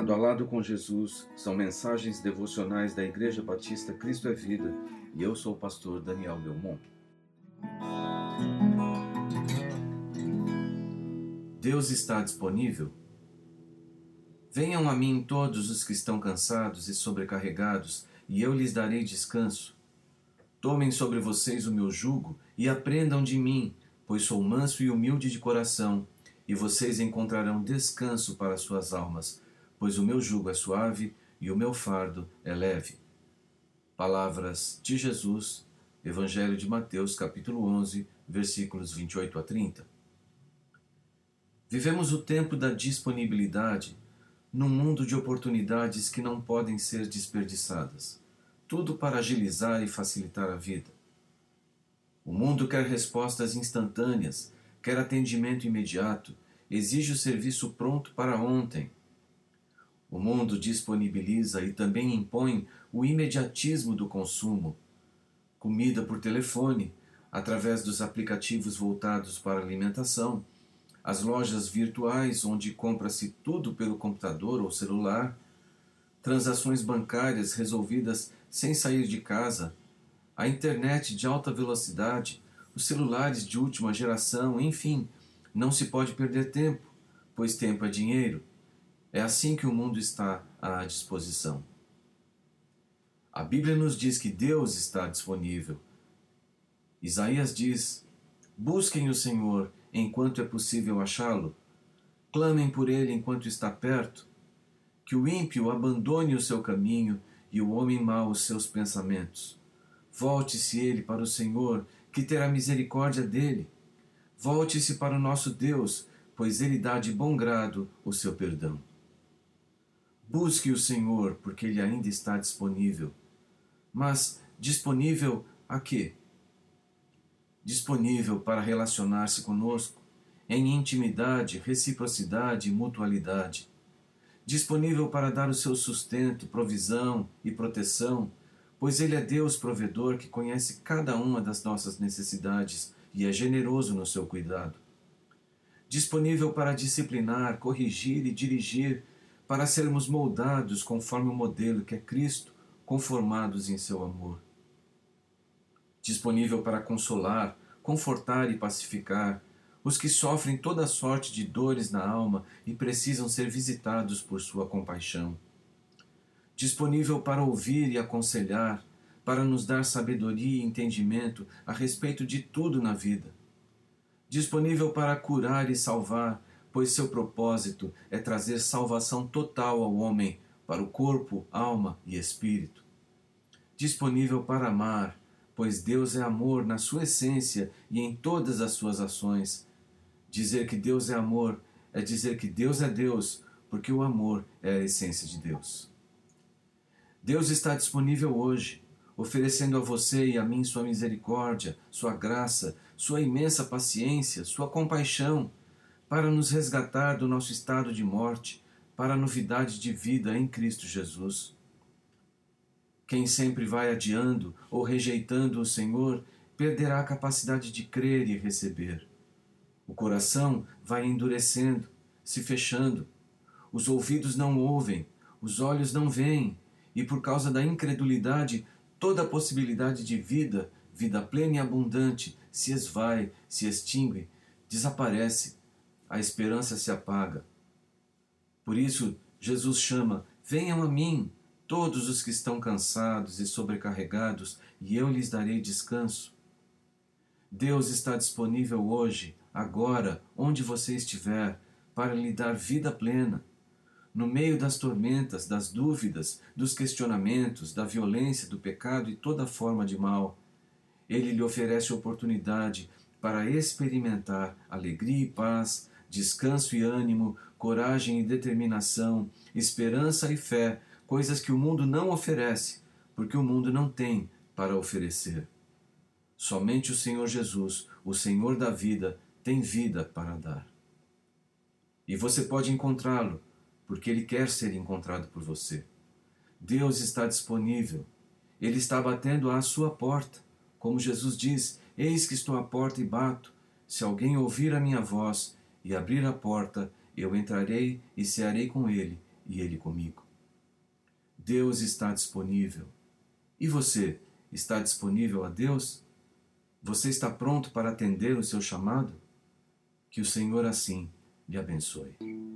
Lado a Lado com Jesus são mensagens devocionais da Igreja Batista Cristo é Vida e eu sou o pastor Daniel Belmont. Deus está disponível? Venham a mim todos os que estão cansados e sobrecarregados, e eu lhes darei descanso. Tomem sobre vocês o meu jugo e aprendam de mim, pois sou manso e humilde de coração, e vocês encontrarão descanso para suas almas pois o meu jugo é suave e o meu fardo é leve. Palavras de Jesus, Evangelho de Mateus, capítulo 11, versículos 28 a 30. Vivemos o tempo da disponibilidade num mundo de oportunidades que não podem ser desperdiçadas. Tudo para agilizar e facilitar a vida. O mundo quer respostas instantâneas, quer atendimento imediato, exige o serviço pronto para ontem o mundo disponibiliza e também impõe o imediatismo do consumo. Comida por telefone, através dos aplicativos voltados para alimentação, as lojas virtuais onde compra-se tudo pelo computador ou celular, transações bancárias resolvidas sem sair de casa, a internet de alta velocidade, os celulares de última geração, enfim, não se pode perder tempo, pois tempo é dinheiro. É assim que o mundo está à disposição. A Bíblia nos diz que Deus está disponível. Isaías diz: Busquem o Senhor enquanto é possível achá-lo. Clamem por ele enquanto está perto. Que o ímpio abandone o seu caminho e o homem mau os seus pensamentos. Volte-se ele para o Senhor, que terá misericórdia dele. Volte-se para o nosso Deus, pois ele dá de bom grado o seu perdão. Busque o Senhor, porque Ele ainda está disponível. Mas disponível a quê? Disponível para relacionar-se conosco em intimidade, reciprocidade e mutualidade. Disponível para dar o seu sustento, provisão e proteção, pois Ele é Deus provedor que conhece cada uma das nossas necessidades e é generoso no seu cuidado. Disponível para disciplinar, corrigir e dirigir para sermos moldados conforme o modelo que é Cristo, conformados em seu amor. Disponível para consolar, confortar e pacificar os que sofrem toda sorte de dores na alma e precisam ser visitados por sua compaixão. Disponível para ouvir e aconselhar, para nos dar sabedoria e entendimento a respeito de tudo na vida. Disponível para curar e salvar, pois seu propósito é trazer salvação total ao homem para o corpo, alma e espírito. Disponível para amar, pois Deus é amor na sua essência e em todas as suas ações. Dizer que Deus é amor é dizer que Deus é Deus, porque o amor é a essência de Deus. Deus está disponível hoje, oferecendo a você e a mim sua misericórdia, sua graça, sua imensa paciência, sua compaixão para nos resgatar do nosso estado de morte para a novidade de vida em Cristo Jesus. Quem sempre vai adiando ou rejeitando o Senhor perderá a capacidade de crer e receber. O coração vai endurecendo, se fechando. Os ouvidos não ouvem, os olhos não veem, e por causa da incredulidade, toda a possibilidade de vida, vida plena e abundante, se esvai, se extingue, desaparece a esperança se apaga. Por isso, Jesus chama: Venham a mim, todos os que estão cansados e sobrecarregados, e eu lhes darei descanso. Deus está disponível hoje, agora, onde você estiver, para lhe dar vida plena. No meio das tormentas, das dúvidas, dos questionamentos, da violência, do pecado e toda forma de mal, Ele lhe oferece oportunidade para experimentar alegria e paz, descanso e ânimo, coragem e determinação, esperança e fé, coisas que o mundo não oferece, porque o mundo não tem para oferecer. Somente o Senhor Jesus, o Senhor da vida, tem vida para dar. E você pode encontrá-lo, porque ele quer ser encontrado por você. Deus está disponível. Ele está batendo à sua porta. Como Jesus diz: Eis que estou à porta e bato. Se alguém ouvir a minha voz e abrir a porta, eu entrarei e cearei com ele, e Ele comigo. Deus está disponível. E você está disponível a Deus? Você está pronto para atender o seu chamado? Que o Senhor assim lhe abençoe.